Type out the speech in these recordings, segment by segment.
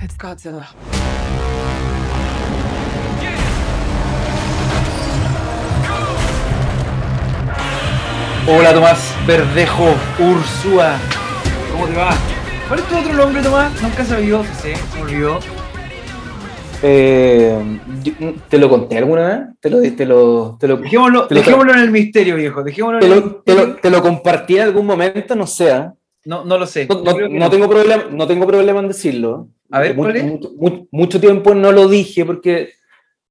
It's Godzilla. Hola Tomás Verdejo Ursúa. ¿Cómo te va? ¿Cuál es tu otro nombre, Tomás? Nunca se olvidó. Sí, se me olvidó. Eh, yo- ¿Te lo conté alguna vez? ¿Te lo, te lo, te lo, Dejémoslo, Te lo- dejémoslo en el misterio, viejo. Dejémoslo te en el lo- te lo- misterio. te lo compartí en algún momento? No sé. ¿ah? No, no lo sé. No tengo problema, no tengo problema en decirlo. A ver. Mucho, mu- mucho tiempo no lo dije porque,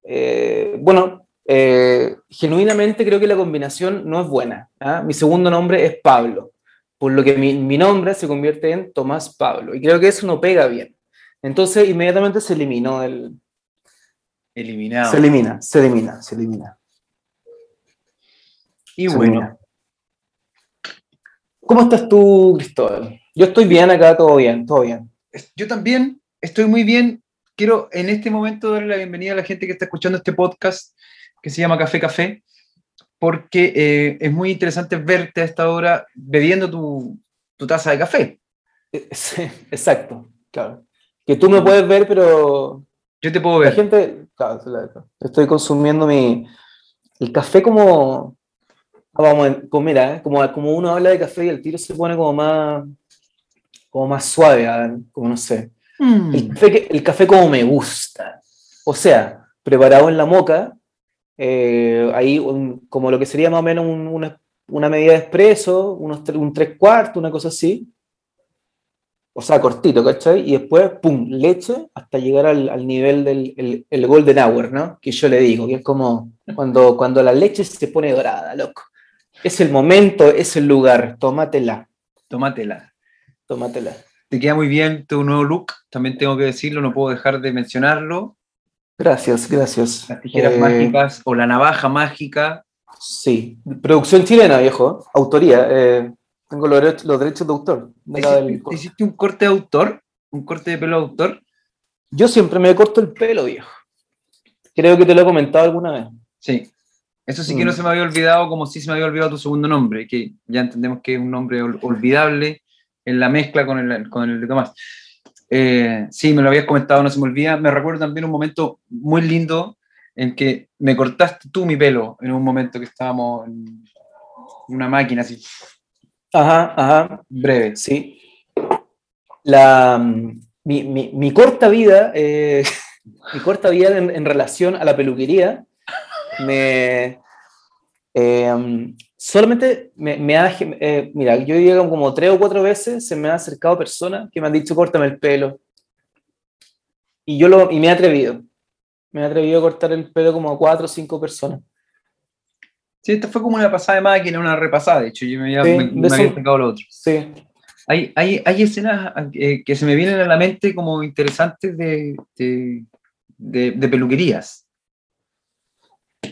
eh, bueno, eh, genuinamente creo que la combinación no es buena. ¿ah? Mi segundo nombre es Pablo, por lo que mi, mi nombre se convierte en Tomás Pablo. Y creo que eso no pega bien. Entonces inmediatamente se eliminó el... Eliminado. Se elimina, se elimina, se elimina. y se bueno, elimina. ¿Cómo estás tú, Cristóbal? Yo estoy bien acá, todo bien, todo bien. yo también estoy muy bien. Quiero en este momento darle la bienvenida a la gente que está escuchando este podcast que se llama Café Café, porque eh, es muy interesante verte a esta hora bebiendo tu, tu taza de café. Eh, Sí, exacto, claro. Que tú me puedes ver, pero Yo te puedo la ver. gente, claro, estoy consumiendo mi, el café como, ah, vamos, como mira, eh, como, como uno habla de café y el tiro se pone como más, como más suave, ah, como no sé. Mm. El café, que- el café como me gusta. O sea, preparado en la moca, eh, ahí un- como lo que sería más o menos un- una, una medida de espresso, unos un tres cuartos, una cosa así. O sea, cortito, ¿cachai? Y después, pum, leche hasta llegar al, al nivel del el, el golden hour, ¿no? Que yo le digo, que es como cuando, cuando la leche se pone dorada, loco. Es el momento, es el lugar, tómatela, Tómatela. tómatela. Te queda muy bien tu nuevo look, también tengo que decirlo, no puedo dejar de mencionarlo. Gracias, gracias. Las tijeras Eh, mágicas o la navaja mágica. Sí, producción chilena, viejo, autoría. eh, tengo los derechos, los derechos de autor. ¿Hiciste, hiciste un corte de autor? ¿Un corte de pelo de autor? Yo siempre me corto el pelo, viejo. Creo que te lo he comentado alguna vez. Sí. Eso sí que no Mm. se me había olvidado, como si se me había olvidado tu segundo nombre, que ya entendemos que es un nombre ol- olvidable en la mezcla con el, con el de Tomás. Eh, sí, me lo habías comentado, no se me olvida. Me recuerdo también un momento muy lindo en que me cortaste tú mi pelo en un momento que estábamos en una máquina así Ajá, ajá, breve. sí. La, mm, mi, mi- mi corta vida, eh, mi corta vida en, en relación a la peluquería, me, eh, mm, solamente me, me ha, eh, mira, yo llego como tres o cuatro veces, se me han acercado personas que me han dicho, córtame el pelo. Y yo lo, y me he atrevido. Me he atrevido a cortar el pelo como a cuatro o cinco personas. Sí, esta fue como una pasada de máquina, una repasada, de hecho, yo me había, Sí, me- me había sacado lo otro. Sí. Hay, hay, hay escenas eh, que se me vienen a la mente como interesantes de, de, de- de peluquerías.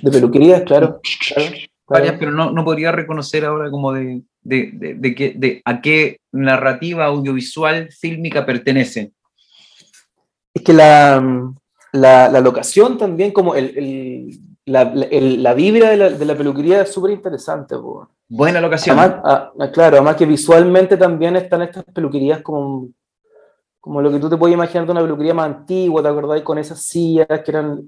De peluquerías, claro, claro. Varias, pero no, no podría reconocer ahora como de, de, de, de qué- de a qué narrativa audiovisual fílmica pertenece. Es que la, la, la locación también, como el, el- la, el- la vibra de la, de la peluquería es súper interesante. Buena locación. Además, ah, ah, claro, además que visualmente también están estas peluquerías como, como lo que tú te puedes imaginar de una peluquería más antigua, ¿te acordás? Con esas sillas que eran,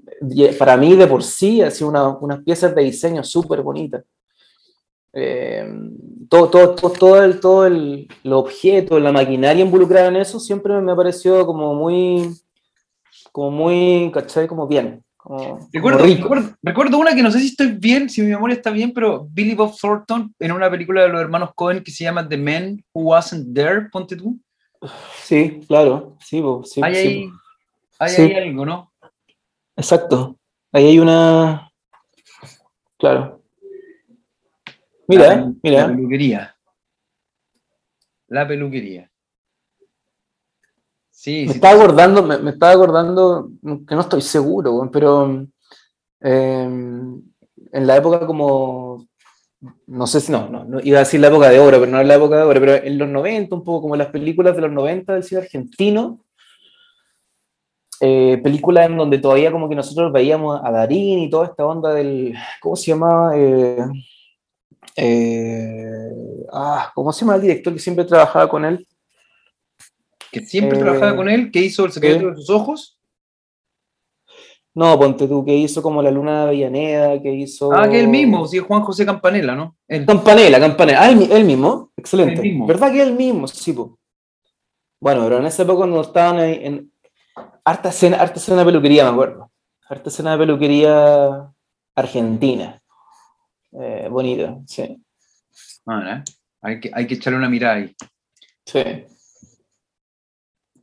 para mí de por sí, así una, unas piezas de diseño súper bonitas. Eh, todo, todo, todo, todo, el, todo el, los objetos, la maquinaria involucrada en eso siempre me ha parecido como muy, como muy, ¿cachai? Como bien, como, Recuerdo, recuerdo, recuerdo una que no sé si estoy bien, si mi memoria está bien, pero Billy Bob Thornton en una película de los hermanos Cohen que se llama The Man Who Wasn't There, ponte tú. Sí, claro, sí, sí, hay sí, ahí, hay Sí. ahí algo, ¿no? Exacto. Ahí hay una. Claro. Mira, La, La mira. peluquería. La peluquería. Sí, Me sí, estaba acordando, me, me estaba acordando, que no estoy seguro, pero eh, en la época como. No sé si no, no, no, iba a decir la época de oro, pero no en la época de oro, pero en los 90, un poco como las películas de los 90 del cine argentino, eh, películas en donde todavía como que nosotros veíamos a Darín y toda esta onda del, ¿cómo se llamaba? Eh, eh, ah, ¿Cómo se llama el director que siempre trabajaba con él? Que siempre trabajaba con él, que hizo El secreto de sus ojos. No, ponte tú, que hizo como La Luna de Avellaneda, que hizo... Ah, que él mismo, sí, Juan José Campanella, ¿no? Él. Campanella, Campanella. Ah, él, él mismo. Excelente. Él mismo. ¿Verdad que él mismo? Sí, po. Bueno, pero en esa época cuando estaban ahí en harta escena, harta escena de peluquería, me acuerdo. Harta escena de peluquería argentina. Eh, bonita, sí. Ah, ¿eh? hay, que, hay que echarle una mirada ahí. Sí.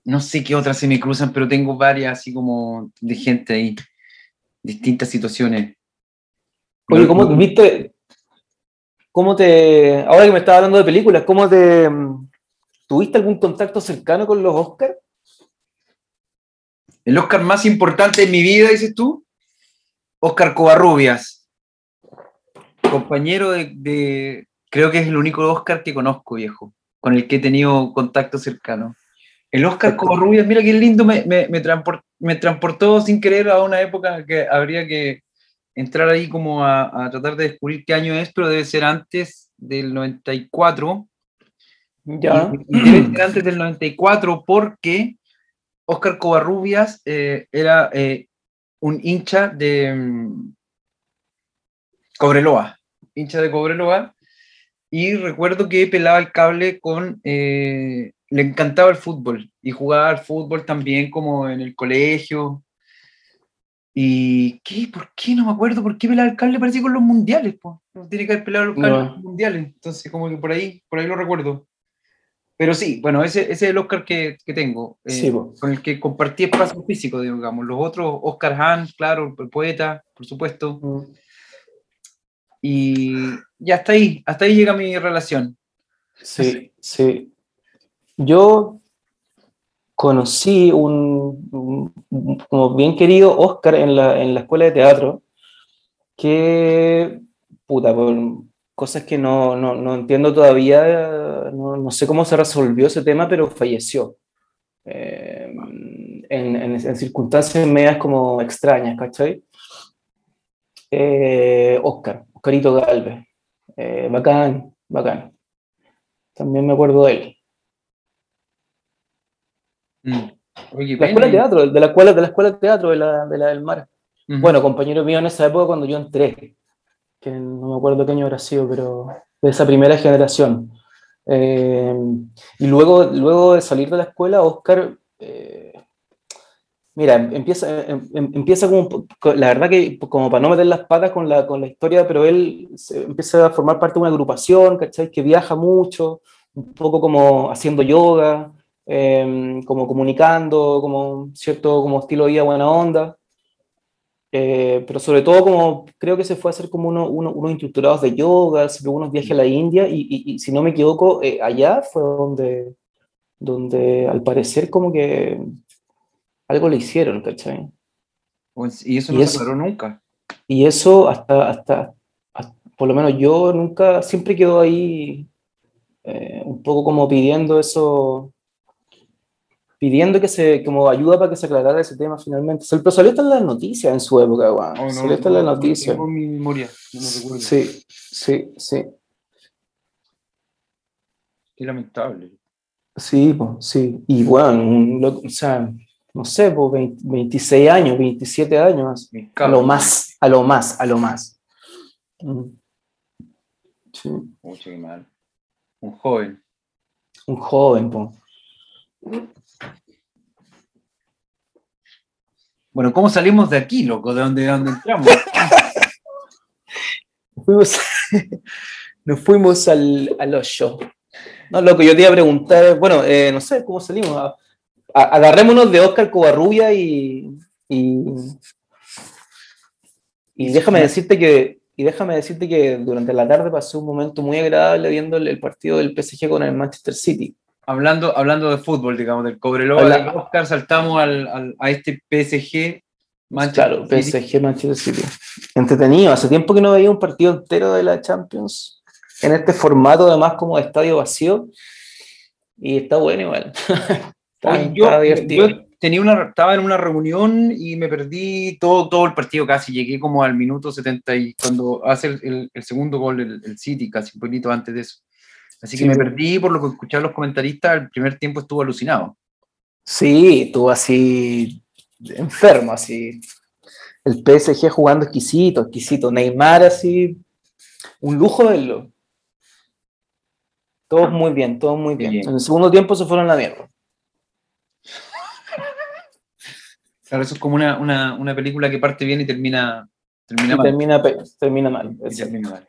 No sé qué otras se me cruzan, pero tengo varias así como de gente ahí. Distintas situaciones. Oye, ¿cómo no- viste? ¿Cómo te. Ahora que me estaba hablando de películas, ¿cómo te. mm, ¿Tuviste algún contacto cercano con los Oscars? El Oscar más importante de mi vida, dices tú. Oscar Covarrubias. Compañero de, de- Creo que es el único Oscar que conozco, viejo. Con el que he tenido contacto cercano. El Oscar. Covarrubias, mira qué lindo, me, me, me, transpor- me transportó sin querer a una época que habría que entrar ahí como a, a tratar de descubrir qué año es, pero debe ser antes del 94. Ya. Y, y debe ser antes del 94 porque Oscar Covarrubias eh, era eh, un hincha de mm, Cobreloa, hincha de Cobreloa, y recuerdo que pelaba el cable con... eh, le encantaba el fútbol y jugaba al fútbol también como en el colegio. ¿Y qué? ¿Por qué? No me acuerdo. ¿Por qué pelaba el cable? Parece con los mundiales, po. No tiene que haber pelado los cables No. mundiales. Entonces, como que por ahí, por ahí lo recuerdo. Pero sí, bueno, ese, ese es el Oscar que, que tengo, eh, Sí, con el que compartí espacio físico, digamos. Los otros, Oscar Hahn, claro, el poeta, por supuesto. Mm. Y, y hasta ahí, hasta ahí llega mi relación. Sí, sí. Yo conocí un, como bien querido Oscar en la, en la escuela de teatro, que, puta, por cosas que no, no, no entiendo todavía, no, no sé cómo se resolvió ese tema, pero falleció. Eh, en, en- circunstancias medias como extrañas, ¿cachai? Eh, Oscar, Oscarito Galvez. Eh, bacán, bacán. También me acuerdo de él. Mm. Oye, La escuela de teatro, de la escuela, de la escuela de teatro de la, de la del mar. Ujú. Bueno, compañero mío en esa época cuando yo entré, que no me acuerdo qué año habrá sido, pero de esa primera generación. Eh, y luego, luego de salir de la escuela, Oscar, eh, mira, empieza, em- em- empieza como, la verdad que como para no meter las patas con la, con la historia, pero él se- empieza a formar parte de una agrupación, ¿cachai? Que viaja mucho, un poco como haciendo yoga, eh, como comunicando, como cierto como estilo de vida buena onda. Eh, pero sobre todo como creo que se fue a hacer como uno- uno- unos instructorados de yoga, se unos viajes a la India y, y- y si no me equivoco, eh, allá fue donde, donde al parecer como que algo le hicieron, ¿cachai? Pues, Y eso y no eso- se aclaró nunca. Y eso hasta, hasta, hasta- por lo menos yo nunca, siempre quedo ahí eh, un poco como pidiendo eso, pidiendo que se, como ayuda para que se aclarara ese tema finalmente. Pero salió hasta en las noticias en su época, weón. Oh, no, salió hasta en las no, no noticias. tengo mi memoria, no recuerdo. Sí, sí, sí. Qué lamentable. Sí, po, sí. Y bueno, un o sea, no sé, po, 20 26 años, 27 años. A lo más, a lo más, a lo más. Mm. Sí. Mucho mal. Un joven. Un joven, po. Bueno, ¿cómo salimos de aquí, loco? ¿De dónde, de dónde entramos? Fuimos- nos fuimos al, al hoyo. No, loco, yo te iba a preguntar, bueno, eh, no sé cómo salimos. A- agarrémonos de Oscar Covarrubia y, y, y déjame decirte que y déjame decirte que durante la tarde pasé un momento muy agradable viendo el, el partido del PSG con el Manchester City. Hablando, hablando de fútbol, digamos, del Cobreloa, del Oscar, saltamos al, al- a este PSG. Manchester claro. PSG Manchester City. Entretenido, hace tiempo que no veía un partido entero de la Champions en este formato, además como de estadio vacío. Y está bueno igual. está, yo, está divertido. yo tenía una, estaba en una reunión y me perdí todo, todo el partido casi. Llegué como al minuto 70 y cuando hace el, el- el segundo gol el, el City, casi un poquito antes de eso. Así que Sí, me perdí por lo que escuchaba los comentaristas. El primer tiempo estuvo alucinado. Sí, estuvo así enfermo, así. El PSG jugando exquisito, exquisito. Neymar así, un lujo verlo. Todos muy bien, todos muy bien. Bien. En el segundo tiempo se fueron a la mierda. Claro, eso es como una, una, una película que parte bien y termina, termina Y mal. termina, termina mal. Y termina mal.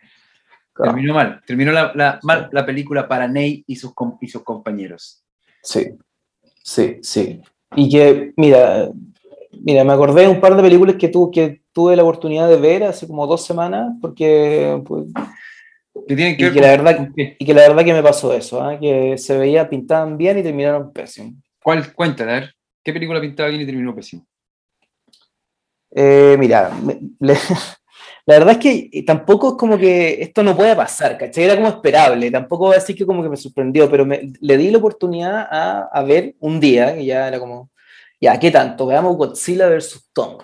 Claro. Terminó mal. Terminó la, la- mal la película para Ney y sus, y sus compañeros. Sí, sí, sí. Y que, mira, mira, me acordé de un par de películas que, tu, que tuve la oportunidad de ver hace como dos semanas, porque, pues, Que tienen que Y ver que con- la verdad- y que la verdad que me pasó eso, ¿ah? que se veía, pintaban bien y terminaron pésimo. ¿Cuál? Cuéntale, a ver. ¿Qué película pintaba bien y terminó pésimo? Eh, mira, le- la verdad es que tampoco es como que esto no puede pasar, ¿cachai? Era como esperable, tampoco voy a decir que como que me sorprendió, pero me- le di la oportunidad a, a ver un día, que ya era como, ya, ¿qué tanto? Veamos Godzilla versus Kong.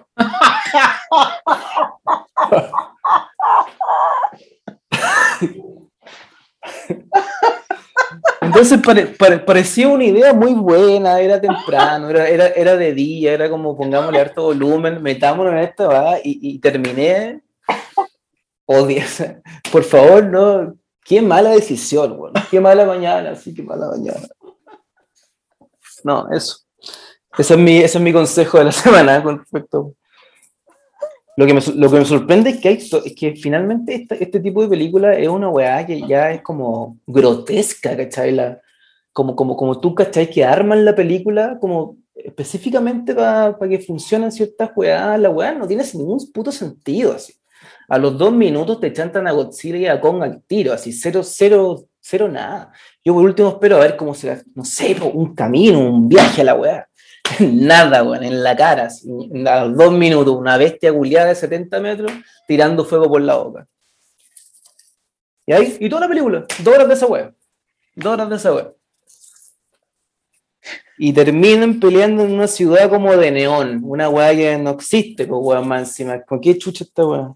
Entonces pare- pare- parecía una idea muy buena, era temprano, era, era, era de día, era como pongámosle harto volumen, metámonos en esto, ¿va? y, y terminé. Odio, por favor, no. Qué mala decisión, bueno. Qué mala mañana, sí, qué mala mañana. No, eso. Ese es mi, ese es mi consejo de la semana con respecto. Lo que me, lo que me sorprende es que, es que finalmente este, tipo de película es una weá que ya es como grotesca, ¿cachai? Como, como, como tú, ¿cachai? Que arman la película como específicamente para que funcionen ciertas weas, la weá no tiene ningún puto sentido, así. A los dos minutos te chantan a Godzilla y a Kong al tiro, así, cero, cero, cero nada. Yo por último espero a ver cómo se, no sé, un camino, un viaje a la weá. Nada, weón, en la cara, a los dos minutos, una bestia culiada de 70 metros tirando fuego por la boca. Y ahí, y toda la película, dos horas de esa weá. Dos horas de esa weá. Y terminan peleando en una ciudad como de neón, una weá que no existe, pues weón, más encima. ¿Con qué chucha esta weá?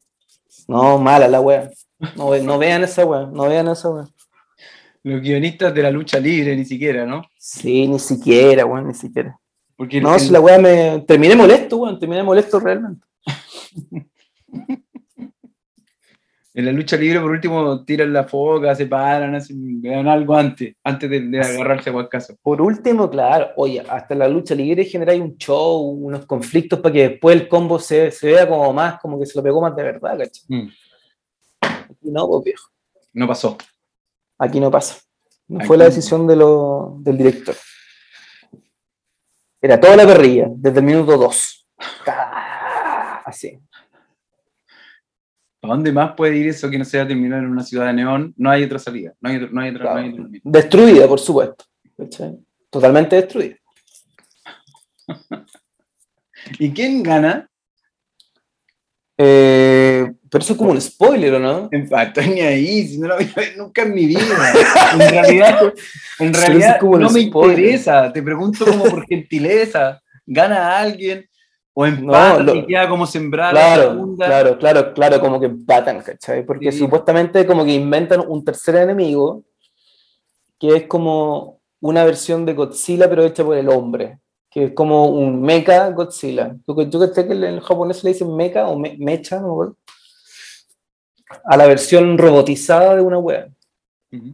No, mala la weá. No, ve- no vean esa weá, no vean esa weá. Los guionistas de la lucha libre, ni siquiera, ¿no? Sí, ni siquiera, weón, ni siquiera. Porque No, el- si la weá me. Terminé molesto, weón, terminé molesto realmente. en la lucha libre, por último, tiran la foca, se paran, hacen vean algo antes, antes de, de agarrarse a guascazo. Por último, claro, oye, hasta la lucha libre genera ahí un show, unos conflictos para que después el combo se, se vea como más, como que se lo pegó más de verdad, ¿cachai? Mm, Aquí no, pues viejo, no pasó. aquí no pasa. No Aquí fue la decisión de lo, del director. Era toda la perrilla, desde el minuto 2. Así. ¿A dónde más puede ir eso que no sea terminar en una ciudad de neón? No hay otra salida, no hay, no hay otra. no hay otra- Destruida, por supuesto. Totalmente destruida. ¿Y quién gana? Eh, pero eso es como un spoiler, ¿o no? Empató ni ahí, si no lo voy a ver nunca en mi vida. En realidad, en realidad eso es como no me spoiler. interesa. Te pregunto como por gentileza. ¿Gana alguien? ¿O empata lo- y queda como sembrada la Claro, segunda? claro, claro, claro, como que empatan, ¿cachai? Porque Sí. supuestamente como que inventan un tercer enemigo que es como una versión de Godzilla pero hecha por el hombre, que es como un mecha Godzilla. Yo, yo que sé que en japonés le dicen mecha o me- mecha, no. A la versión robotizada de una wea. Ujú.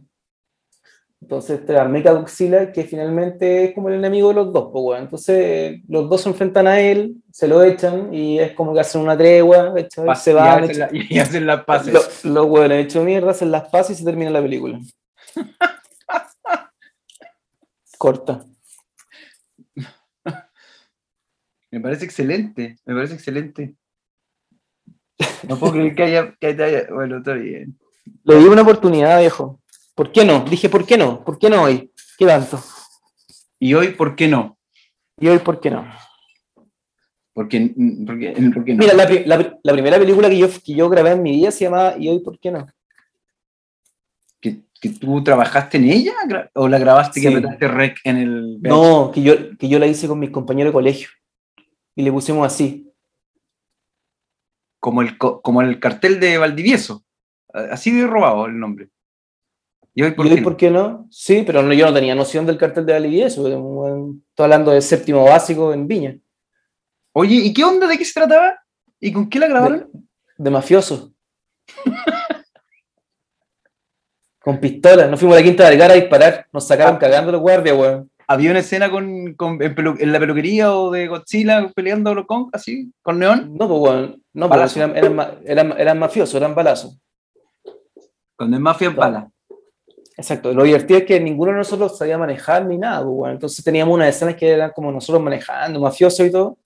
Entonces está Mecha Godzilla, que finalmente es como el enemigo de los dos, pues, weón. Entonces los dos se enfrentan a él, se lo echan y es como que hacen una tregua, se y van, hacen la- y hacen las paces. Los lo, weones hecho mierda, hacen las pases y se termina la película. Corta. Me parece excelente, me parece excelente. No puedo creer que haya, que haya- bueno, está bien. Le di una oportunidad, viejo. ¿Por qué no? Dije, ¿por qué no? ¿Por qué no hoy? ¿Qué tanto? Y hoy, ¿por qué no? Y hoy, ¿por qué no? Porque, porque, porque no. Mira, la, la pri- la primera película que yo, que yo grabé en mi vida se llamaba ¿Y hoy, por qué no? ¿Que, que tú trabajaste en ella o la grabaste que Sí. apretaste rec en el No, que yo, que yo la hice con mis compañeros de colegio. Y le pusimos así. como el co- como el cartel de Valdivieso así de robado el nombre ¿Y hoy por, ¿Y hoy qué, no? por qué no? Sí, pero no, yo no tenía noción del cartel de Dalí y eso. Estoy hablando del séptimo básico en Viña, Oye, ¿y qué onda? ¿De qué se trataba? ¿Y con qué la grabaron? de mafioso. Con pistolas. Nos fuimos a la Quinta Vergara a disparar. Nos sacaron cagando los guardias, weón. ¿Había una escena con, con- en, pelu- en la peluquería o de Godzilla peleando con, así, con neón? No, pues, weón. No, pues eran, eran, eran, eran mafiosos, eran balazos. Cuando es mafia es bala. Exacto. Lo divertido es que ninguno de nosotros sabía manejar ni nada, pues, weón. Entonces teníamos unas escenas que eran como nosotros manejando, mafiosos y todo.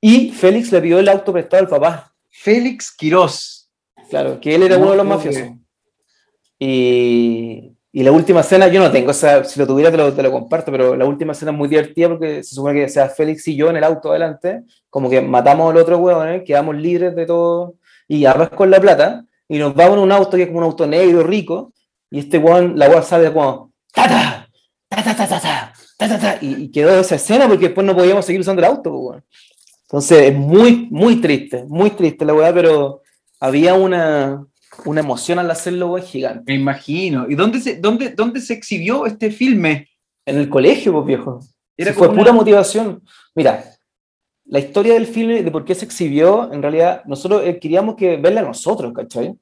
Y Félix le pidió el auto prestado al papá. Félix Quirós. Claro, que él era No uno de los mafiosos. Y, y la última escena, yo no tengo, o sea, si lo tuviera te lo, te lo comparto, pero la última escena es muy divertida porque se supone que sea Félix y yo en el auto adelante, como que matamos al otro hueón, ¿eh? quedamos libres de todo y arras con la plata y nos vamos en un auto que es como un auto negro rico y este hueón, la hueón sale como ¡Tata! ¡Tata, tata, tata! ¡Tata! Y, y quedó esa escena porque después no podíamos seguir usando el auto, hueón. Entonces es muy, muy triste, muy triste la weá, pero había una, una emoción al hacerlo, weón, gigante. Me imagino. ¿Y dónde se, dónde, dónde se exhibió este filme? En el colegio, pues viejo. Era Sí, fue como pura una- motivación. Mira, la historia del filme, de por qué se exhibió, en realidad, nosotros eh, queríamos que verla nosotros, ¿cachai?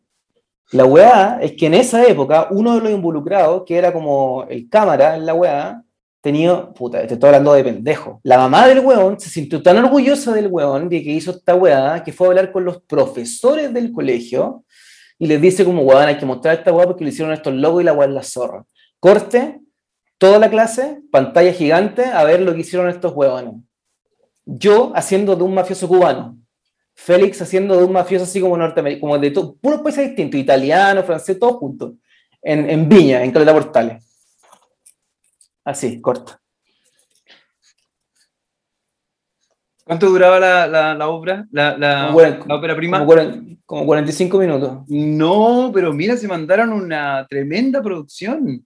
La weá es que en esa época, uno de los involucrados, que era como el cámara en la weá, tenía, puta, te estoy hablando de pendejo. La mamá del weón se sintió tan orgullosa del weón de que hizo esta weá, que fue a hablar con los profesores del colegio y les dice como, weón, hay que mostrar esta weá porque lo hicieron estos locos y la weá es la zorra. Corte, toda la clase, pantalla gigante, a ver lo que hicieron estos huevones. Yo haciendo de un mafioso cubano, Félix haciendo de un mafioso así como norteamericano, como de todo, puros países distintos, italiano, francés, todos juntos, en, en Viña, en Caleta Portales. Así, corta. ¿Cuánto duraba la, la, la obra? La, la, Como cuaren- la ópera prima. Como, como 45 minutos. No, pero mira, se mandaron una tremenda producción.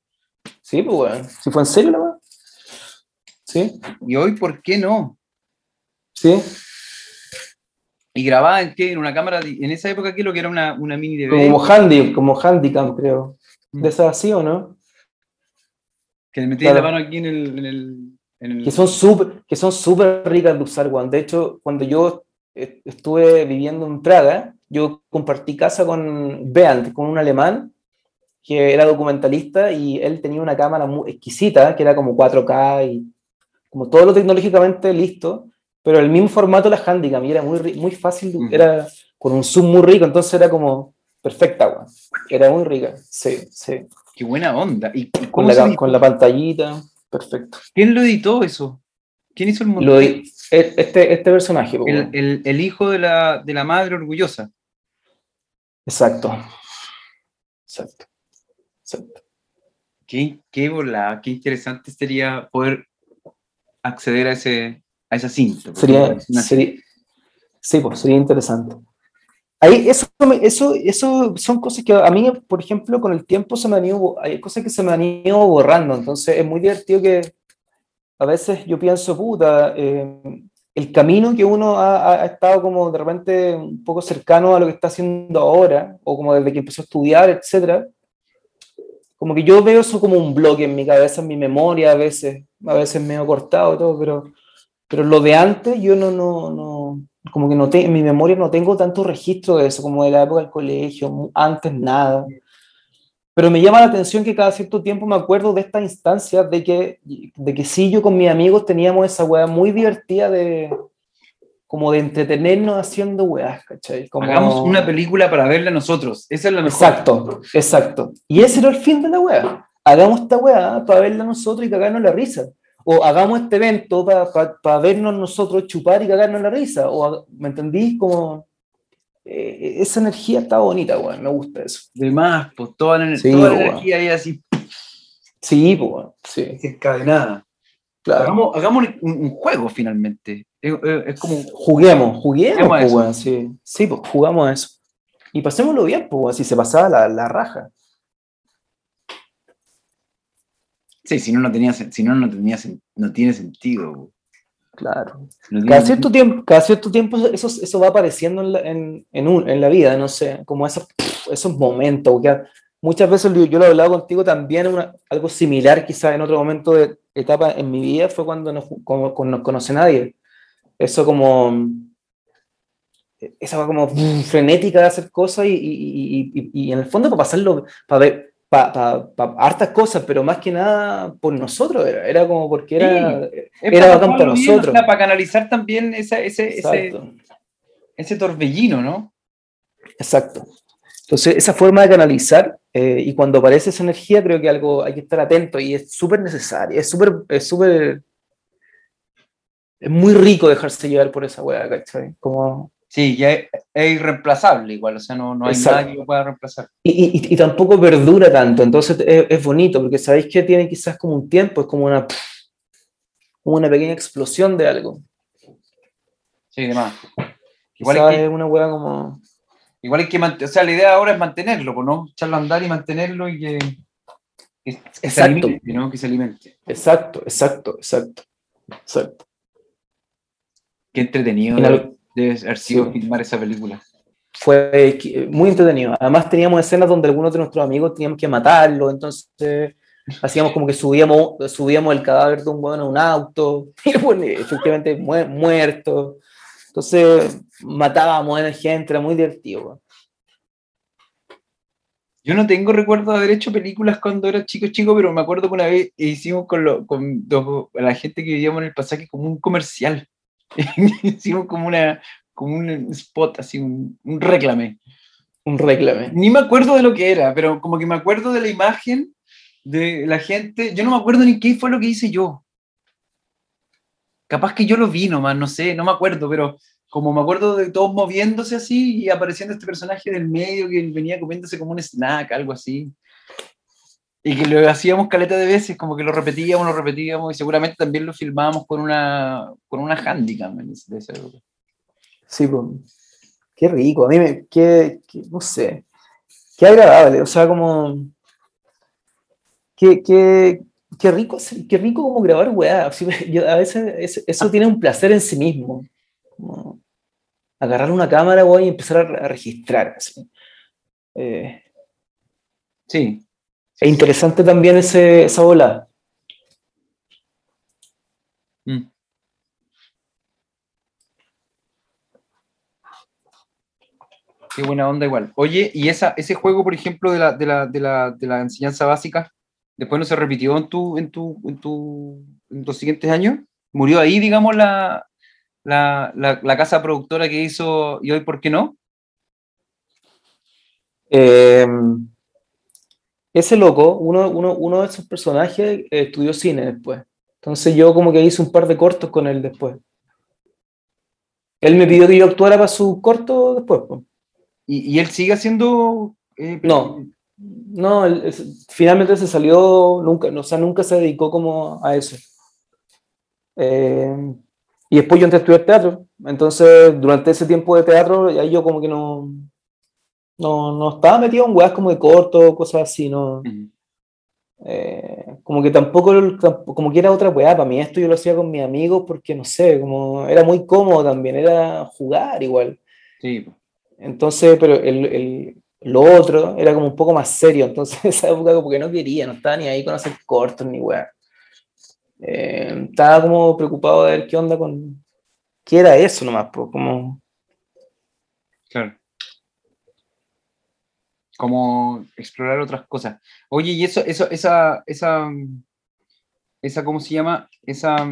Sí, pues bueno. Si fue en serio weá. Sí, ¿Y hoy por qué no? sí. ¿Y grababa en qué? ¿En una cámara? En esa época, ¿qué es lo que era una, una mini DV? Como handy, como handicam, creo. ¿De esas así o no? Que le metía la Claro. mano aquí en el... En el, en el- que son súper que son súper ricas de usar, Juan. De hecho, cuando yo estuve viviendo en Praga, yo compartí casa con Beant, con un alemán que era documentalista y él tenía una cámara muy exquisita, que era como 4K y como todo lo tecnológicamente listo, pero el mismo formato la Handicam y era muy, muy fácil, era con un zoom muy rico, entonces era como perfecta, Juan. Era muy rica, sí, sí. Qué buena onda. ¿Y, y Con la, con la pantallita, perfecto. ¿Quién lo editó eso? ¿Quién hizo el montaje? E- este, este personaje, el, weón. el- el hijo de la, de la madre orgullosa. Exacto. Exacto. Exacto. Qué, qué volada, qué interesante sería poder acceder a, ese, a esa cinta. Sería, sería, sí, pues sería interesante. Ahí, eso, eso, eso son cosas que a mí, por ejemplo, con el tiempo se me han ido, hay cosas que se me han ido borrando, entonces es muy divertido que a veces yo pienso, puta, eh, el camino que uno ha, ha- ha estado como de repente un poco cercano a lo que está haciendo ahora, o como desde que empezó a estudiar, etcétera, como que yo veo eso como un bloque en mi cabeza, en mi memoria, a veces, a veces medio cortado y todo, pero, pero lo de antes yo no, no, no como que no te, en mi memoria no tengo tanto registro de eso, como de la época del colegio, antes nada. Pero me llama la atención que cada cierto tiempo me acuerdo de estas instancias de que, de que sí, yo con mis amigos teníamos esa weá muy divertida de como de entretenernos haciendo weás, ¿cachai? Como... Hagamos una película para verla nosotros. Esa es la mejor. Exacto, exacto. Y ese era el fin de la weá. Hagamos esta weá para verla nosotros y cagarnos la risa. O hagamos este evento para vernos nosotros chupar y cagarnos la risa. O, ¿me entendís? Como eh, esa energía está bonita, weón. Me gusta eso. De más, pues toda la, Sí, toda la energía ahí así Sí, pues, weón, sí, encadenada. claro. Hagamos, hagamos un, un juego finalmente. Es, es- como Juguemos, juguemos, Juguemos a pues, weón, sí. Sí, pues jugamos a eso. Y pasémoslo bien, pues, si se pasaba la, la raja. Sí, si no, no tenía, si no, no tenía, no tiene sentido. Claro. No tiene Cada sentido. cierto tiempo, cada cierto tiempo eso, eso va apareciendo en la, en, en un- en la vida, no sé, como esos, esos momentos, que muchas veces yo lo he hablado contigo también, una, algo similar quizás en otro momento de etapa en mi vida fue cuando no, como, no conoce nadie. Eso como, esa como frenética de hacer cosas y, y, y, y en el fondo para pasarlo, para ver, para hartas cosas, pero más que nada por nosotros, era, era como porque era, era bacán para nosotros. para canalizar también ese, ese, ese, torbellino, ¿no? Exacto. Entonces, esa forma de canalizar, eh, y cuando aparece esa energía, creo que algo hay que estar atento y es súper necesario, es súper, es súper, es muy rico dejarse llevar por esa hueá, ¿cachai? Como Sí, ya es, irreemplazable igual, o sea, no, no hay nada que lo pueda reemplazar. Y, y, y tampoco perdura tanto, entonces es, es, bonito, porque sabéis que tiene quizás como un tiempo, es como una, una pequeña explosión de algo. Sí, demás. Igual es, una hueá como... Igual hay que o sea, la idea ahora es mantenerlo, pues, ¿no? Echarlo a andar y mantenerlo y que, que, se alimente, ¿no? Que se alimente. Exacto, exacto, exacto, exacto. Qué entretenido. Debe haber sido filmar esa película. Fue muy entretenido. Además teníamos escenas donde algunos de nuestros amigos teníamos que matarlo, entonces hacíamos como que subíamos, subíamos el cadáver de un hueón a un auto, y bueno, efectivamente muerto. Entonces matábamos a la gente, era muy divertido. Yo no tengo recuerdo de haber hecho películas cuando era chico chico, pero me acuerdo que una vez hicimos con, lo, con la gente que vivíamos en el pasaje como un comercial. Hicimos como, una, como un spot, así, un, un reclame. Un reclame. Ni me acuerdo de lo que era, pero como que me acuerdo de la imagen de la gente. Yo no me acuerdo ni qué fue lo que hice yo. Capaz que yo lo vi nomás, no sé, no me acuerdo, pero como me acuerdo de todos moviéndose así y apareciendo este personaje del medio que venía comiéndose como un snack, algo así. Y que lo hacíamos caleta de veces, como que lo repetíamos, lo repetíamos, y seguramente también lo filmábamos con una, con una handicam de ese Sí, pues, qué rico, a mí me, qué, no sé, qué agradable, o sea, como, qué, qué, qué rico, qué rico como grabar weá, a veces eso tiene un placer en sí mismo, agarrar una cámara, y empezar a, registrar, así. Eh, sí, es interesante también ese, esa ola. Mm. Qué buena onda igual. Oye, ¿y esa, ese juego, por ejemplo, de la, de, la, de, la, de la, enseñanza básica, después no se repitió en, tu, en, tu, en, tu, en los siguientes años? ¿Murió ahí, digamos, la, la, la, casa productora que hizo ¿Y hoy por qué no? Eh, ese loco, uno, uno, uno de esos personajes, eh, estudió cine después. Entonces yo como que hice un par de cortos con él después. Él me pidió que yo actuara para su corto después. ¿Y, él sigue haciendo...? Eh, no, no, finalmente se salió, nunca, o sea, nunca se dedicó como a eso. Eh, y después yo entré a estudiar teatro. Entonces, durante ese tiempo de teatro, ahí yo como que no, no, no estaba metido en weas como de corto, cosas así, no. Eh, como que tampoco, como que era otra weá, para mí esto yo lo hacía con mis amigos porque no sé, como era muy cómodo también, era jugar igual. Sí. Entonces, pero el, el, lo otro era como un poco más serio, entonces esa época como que no quería, no estaba ni ahí con hacer cortos ni weá. Eh, estaba como preocupado de ver qué onda con, qué era eso nomás, pues, como... Claro como explorar otras cosas. Oye, y eso, eso, esa, esa, esa, ¿cómo se llama? Esa,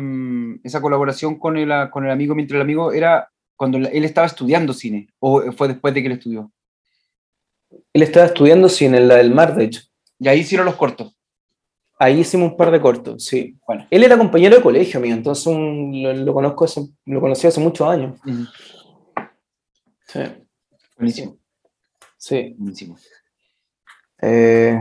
esa colaboración con el, con el amigo mientras el amigo era cuando él estaba estudiando cine, o fue después de que él estudió. Él estaba estudiando cine en la del mar, de hecho. Y ahí hicieron los cortos. Ahí hicimos un par de cortos, sí. Bueno. Él era compañero de colegio mío, entonces lo, conozco lo conocí hace muchos años. Sí. Buenísimo. Sí. Eh,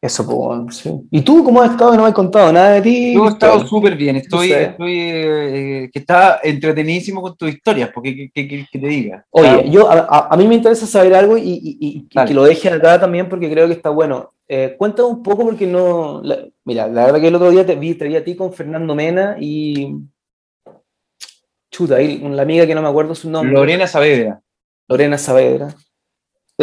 eso, pues, sí. ¿Y tú cómo has estado? No me has contado nada de ti. Yo he estado súper bien. Estoy, estoy eh, que está entretenidísimo con tus historias, porque que, te diga. Oye, yo, a, mí me interesa saber algo y, que lo deje acá también porque creo que está bueno. Eh, cuéntame un poco porque no... mira, la verdad que el otro día te vi, te vi a ti con Fernando Mena y... Chuta, ahí, la amiga que no me acuerdo su nombre. Lorena Saavedra. Lorena Saavedra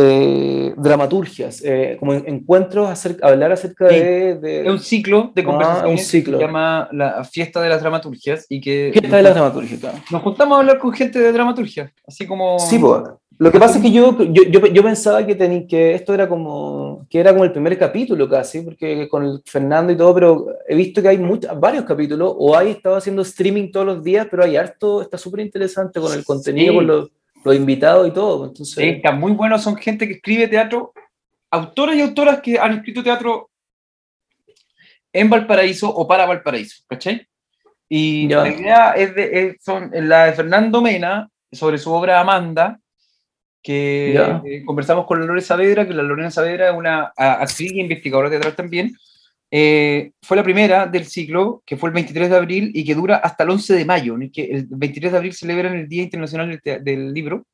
eh, dramaturgias, eh, como encuentros, acerca, hablar acerca Sí. de, de- Es un ciclo de Ah, conversaciones un ciclo. que se llama la Fiesta de las Dramaturgias y que Fiesta de la dramaturgia. claro. nos juntamos a hablar con gente de dramaturgia, así como... Sí, pues. Lo que pasa es que yo, yo, yo, yo pensaba que, tení, que esto era como, que era como el primer capítulo casi, porque con el Fernando y todo, pero he visto que hay muchos, varios capítulos, o hay estado haciendo streaming todos los días, pero hay harto, está súper interesante con el contenido, Sí. con los, los invitados y todo. Entonces, Sí, está muy bueno, son gente que escribe teatro, autoras y autoras que han escrito teatro en Valparaíso o para Valparaíso, ¿cachai? Y Ya. la idea es de, es- son la de Fernando Mena, sobre su obra Amanda, que eh, conversamos con la Lorena Saavedra, que la Lorena Saavedra es una actriz y investigadora teatral también. Eh, fue la primera del ciclo, que fue el 23 de abril y que dura hasta el 11 de mayo, ¿no? que el 23 de abril celebran el Día Internacional del, del Libro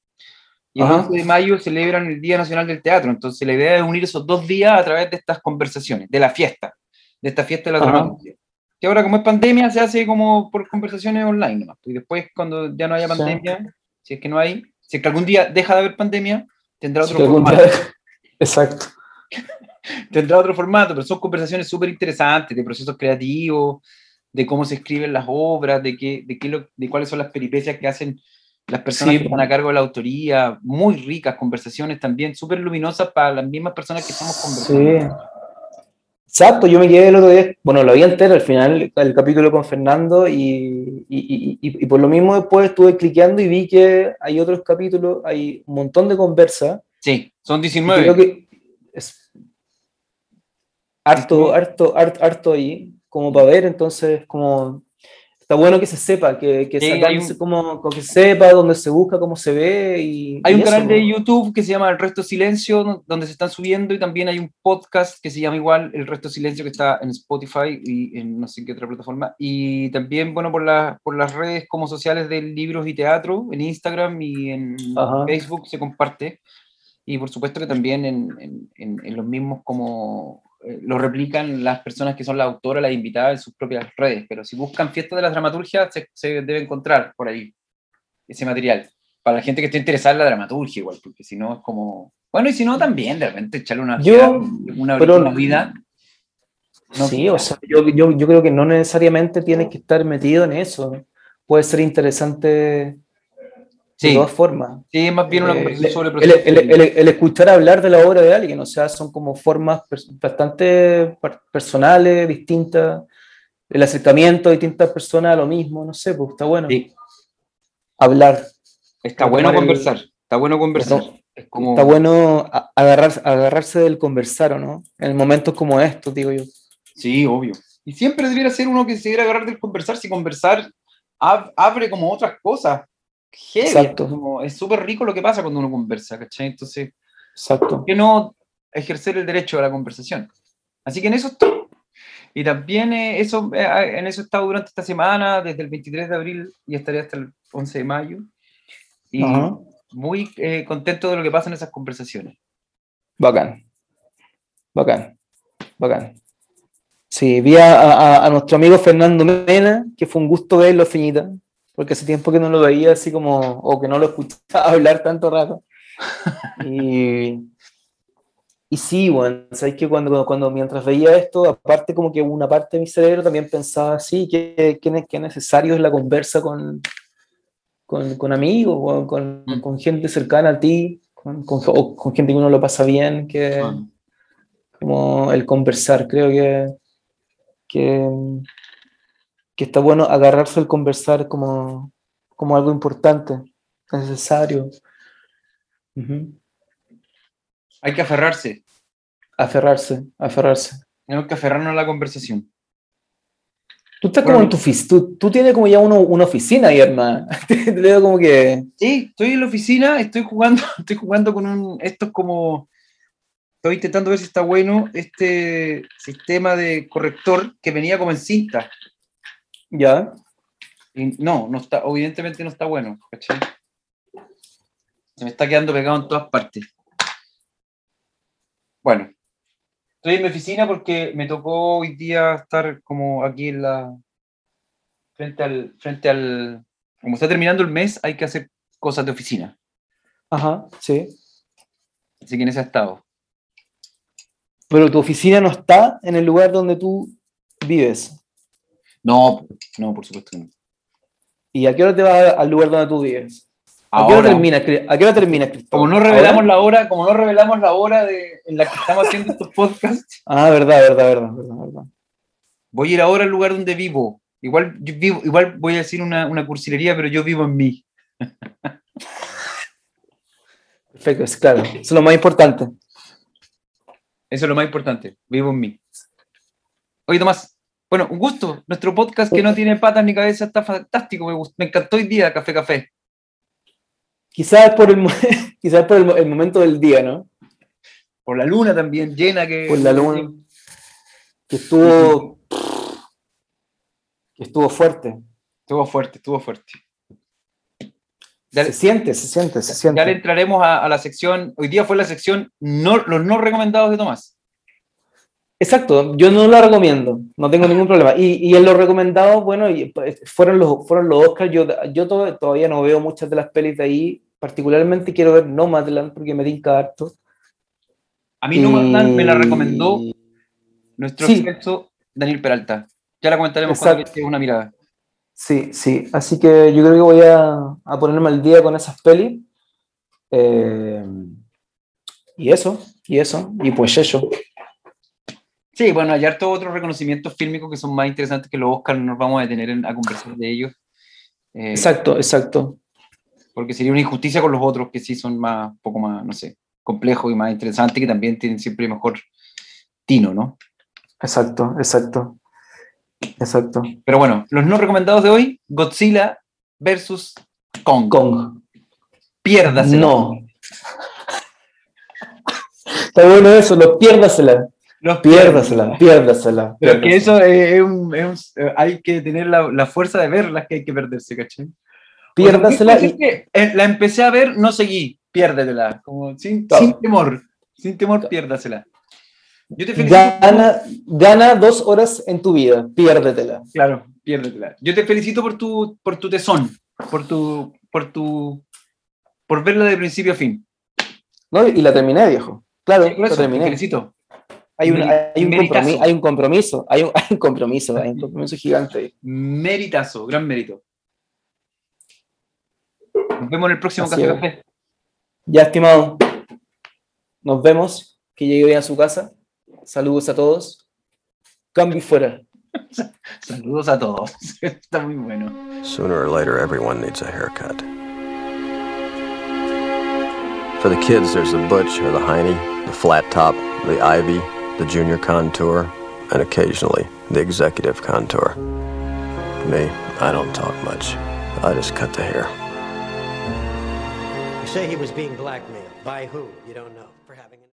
y el Ajá. 11 de mayo celebran el Día Nacional del Teatro. Entonces la idea es unir esos dos días a través de estas conversaciones, de la fiesta, de esta fiesta de la dramaturgia. Que ahora como es pandemia se hace como por conversaciones online nomás. Y después cuando ya no haya Sí. pandemia, si es que no hay, si es que algún día deja de haber pandemia, tendrá si otro algún formato día- Exacto. Tendrá otro formato, pero son conversaciones súper interesantes de procesos creativos, de cómo se escriben las obras, de, qué, de, qué lo- de cuáles son las peripecias que hacen las personas Sí, que están a cargo de la autoría, muy ricas conversaciones también, súper luminosas para las mismas personas que estamos conversando. Sí. Exacto, yo me quedé el otro día, bueno, lo vi entero al final, el capítulo con Fernando, y, y- y- y- por lo mismo después estuve cliqueando y vi que hay otros capítulos, hay un montón de conversas. Sí, son y 19. Creo que es harto, harto, harto, harto ahí, como para ver, entonces, como está bueno que se sepa, que, que Sí, un- como, como que se sepa dónde se busca, cómo se ve. Y, Hay y un eso, canal de ¿no? YouTube que se llama El Resto Silencio, donde se están subiendo, y también hay un podcast que se llama igual El Resto Silencio, que está en Spotify y en no sé qué otra plataforma. Y también, bueno, por, la- por las redes como sociales de libros y teatro, en Instagram y en Ajá. Facebook se comparte. Y por supuesto que también en, en- en- en los mismos como lo replican las personas que son las autoras, las invitadas en sus propias redes. Pero si buscan Fiesta de las Dramaturgias, se, se debe encontrar por ahí ese material. Para la gente que esté interesada en la dramaturgia, igual, porque si no es como. Bueno, y si no, también de repente echarle una, Yo, una, pero- una vida. No, sí, o sea, yo, yo, yo creo que no necesariamente tienes que estar metido en eso. Puede ser interesante de sí, todas formas. sí, más bien una Eh, conversación sobre el, el- el- el escuchar hablar de la obra de alguien, o sea, son como formas bastante personales, distintas, el acercamiento de distintas personas a lo mismo, no sé, pues está bueno. Sí, Hablar, está bueno conversar. Está bueno conversar. Retom- Es como, está bueno agarrar, agarrarse del conversar, ¿o no? En momentos como estos, digo yo. Sí, obvio. Y siempre debiera ser uno que se quiera agarrar del conversar, si conversar ab- abre como otras cosas. Heavy, Exacto. como- Es súper rico lo que pasa cuando uno conversa, ¿cachai? Entonces, Exacto. ¿por qué no ejercer el derecho a la conversación? Así que en eso estoy. Y también eh, eso, eh, en eso he estado durante esta semana, desde el 23 de abril y estaré hasta el 11 de mayo. Y Ajá. muy eh, contento de lo que pasa en esas conversaciones. Bacán. Bacán. Bacán. Sí, vi a, a- a nuestro amigo Fernando Mena, que fue un gusto verlo, Feñita, porque hace tiempo que no lo veía así como, o que no lo escuchaba hablar tanto rato. Y, y sí, bueno, sabes que cuando, cuando mientras veía esto, aparte como que una parte de mi cerebro también pensaba, sí, que, que, que necesario es la conversa con, con, con amigos, con, con, Mm. con gente cercana a ti, con, con, o con gente que uno lo pasa bien, que como el conversar, creo que, que, que está bueno agarrarse al conversar como, como algo importante, necesario. Ujú. hay que aferrarse. Aferrarse, aferrarse. Tenemos que aferrarnos a la conversación. Tú estás Bueno, como en tu oficina, tú, tú tienes como ya uno- una oficina ahí, hermano. Te veo como que... Sí, estoy en la oficina, estoy jugando, estoy jugando con un, esto es como, estoy intentando ver si está bueno este sistema de corrector que venía como en cinta. Ya, Y no, no está, evidentemente no está bueno, ¿cachai? Se me está quedando pegado en todas partes. Bueno, estoy en mi oficina porque me tocó hoy día estar como aquí en la, frente al, frente al, como está terminando el mes, hay que hacer cosas de oficina. ajá, sí. Así que en ese estado. Pero tu oficina no está en el lugar donde tú vives. No, no, por supuesto que no. ¿Y a qué hora te vas al lugar donde tú vives? ¿A qué hora terminas, ¿A qué hora terminas, Cristóbal? como no revelamos ¿Ahora? la hora, como no revelamos la hora de, en la que estamos haciendo estos podcasts, Ah, verdad, verdad, verdad, verdad, verdad. voy a ir ahora al lugar donde vivo. Igual, yo vivo, igual voy a decir una, una cursilería, pero yo vivo en mí. Perfecto, es claro. Eso es lo más importante. Eso es lo más importante. Vivo en mí. Oye, Tomás, bueno, un gusto. Nuestro podcast que no tiene patas ni cabeza está fantástico. Me, encantó hoy día, Café Café. Quizás por el, quizás por el, mo- el momento del día, ¿no? Por la luna también, llena que. Por la luna. Que estuvo. Que estuvo fuerte. Estuvo fuerte, estuvo fuerte. Ya, Se siente, se siente, se ya le siente. entraremos a, a la sección. Hoy día fue la sección no, los no recomendados de Tomás. Exacto, yo no lo recomiendo, no tengo ningún problema. Y, y en los recomendados, bueno, y, pues, fueron los, fueron los Oscars. Yo, yo to- todavía no veo muchas de las pelis de ahí. Particularmente quiero ver Nomadland porque me tinca harto. A mí Nomadland me la Y- recomendó nuestro Sí. experto Daniel Peralta. Ya la comentaremos cuando Exacto. le eche una mirada. Sí, sí, así que yo creo que voy a, a ponerme al día con esas pelis. Eh, y eso, y eso, y pues eso. Sí, bueno, hay hartos otros reconocimientos fílmicos que son más interesantes que los Oscars, no nos vamos a detener en- a conversar de ellos. Eh, Exacto, exacto. Porque sería una injusticia con los otros que sí son más, poco más, no sé, complejos y más interesantes, que también tienen siempre mejor tino, ¿no? Exacto, exacto. Exacto. Pero bueno, los no recomendados de hoy, Godzilla versus Kong. Kong. Piérdase. No. Está bueno eso, lo piérdasela. Los Piérdasela, piérdasela. Pero que eso es, un, es un- hay que tener la, la fuerza de verlas que hay que perderse, ¿cachai? Piérdasela y que, eh, la empecé a ver, no seguí, piérdetela. Como sin, sin temor, sin temor, piérdasela. Yo te felicito. gana, gana dos horas en tu vida, piérdetela. Claro, piérdetela. Yo te felicito por tu, por tu tesón, por tu, por tu, por verla de principio a fin. ¿no? Y la terminé, viejo. Claro, Por la eso, te terminé. felicito. Hay un, hay un compromiso, hay un compromiso, hay un, hay un compromiso, hay un compromiso gigante. Meritazo, gran mérito. Nos vemos en el próximo Así Café es. Café. Ya, estimado, nos vemos. Que llegue bien a su casa. Saludos a todos. Cambio fuera. Saludos a todos. Está muy bueno. Sooner or later, everyone needs a haircut. For the kids, there's the butch or the hiney, the flat top, the ivy, the junior contour, and occasionally the executive contour. Me, I don't talk much. I just cut the hair. You say he was being blackmailed. By who? You don't know.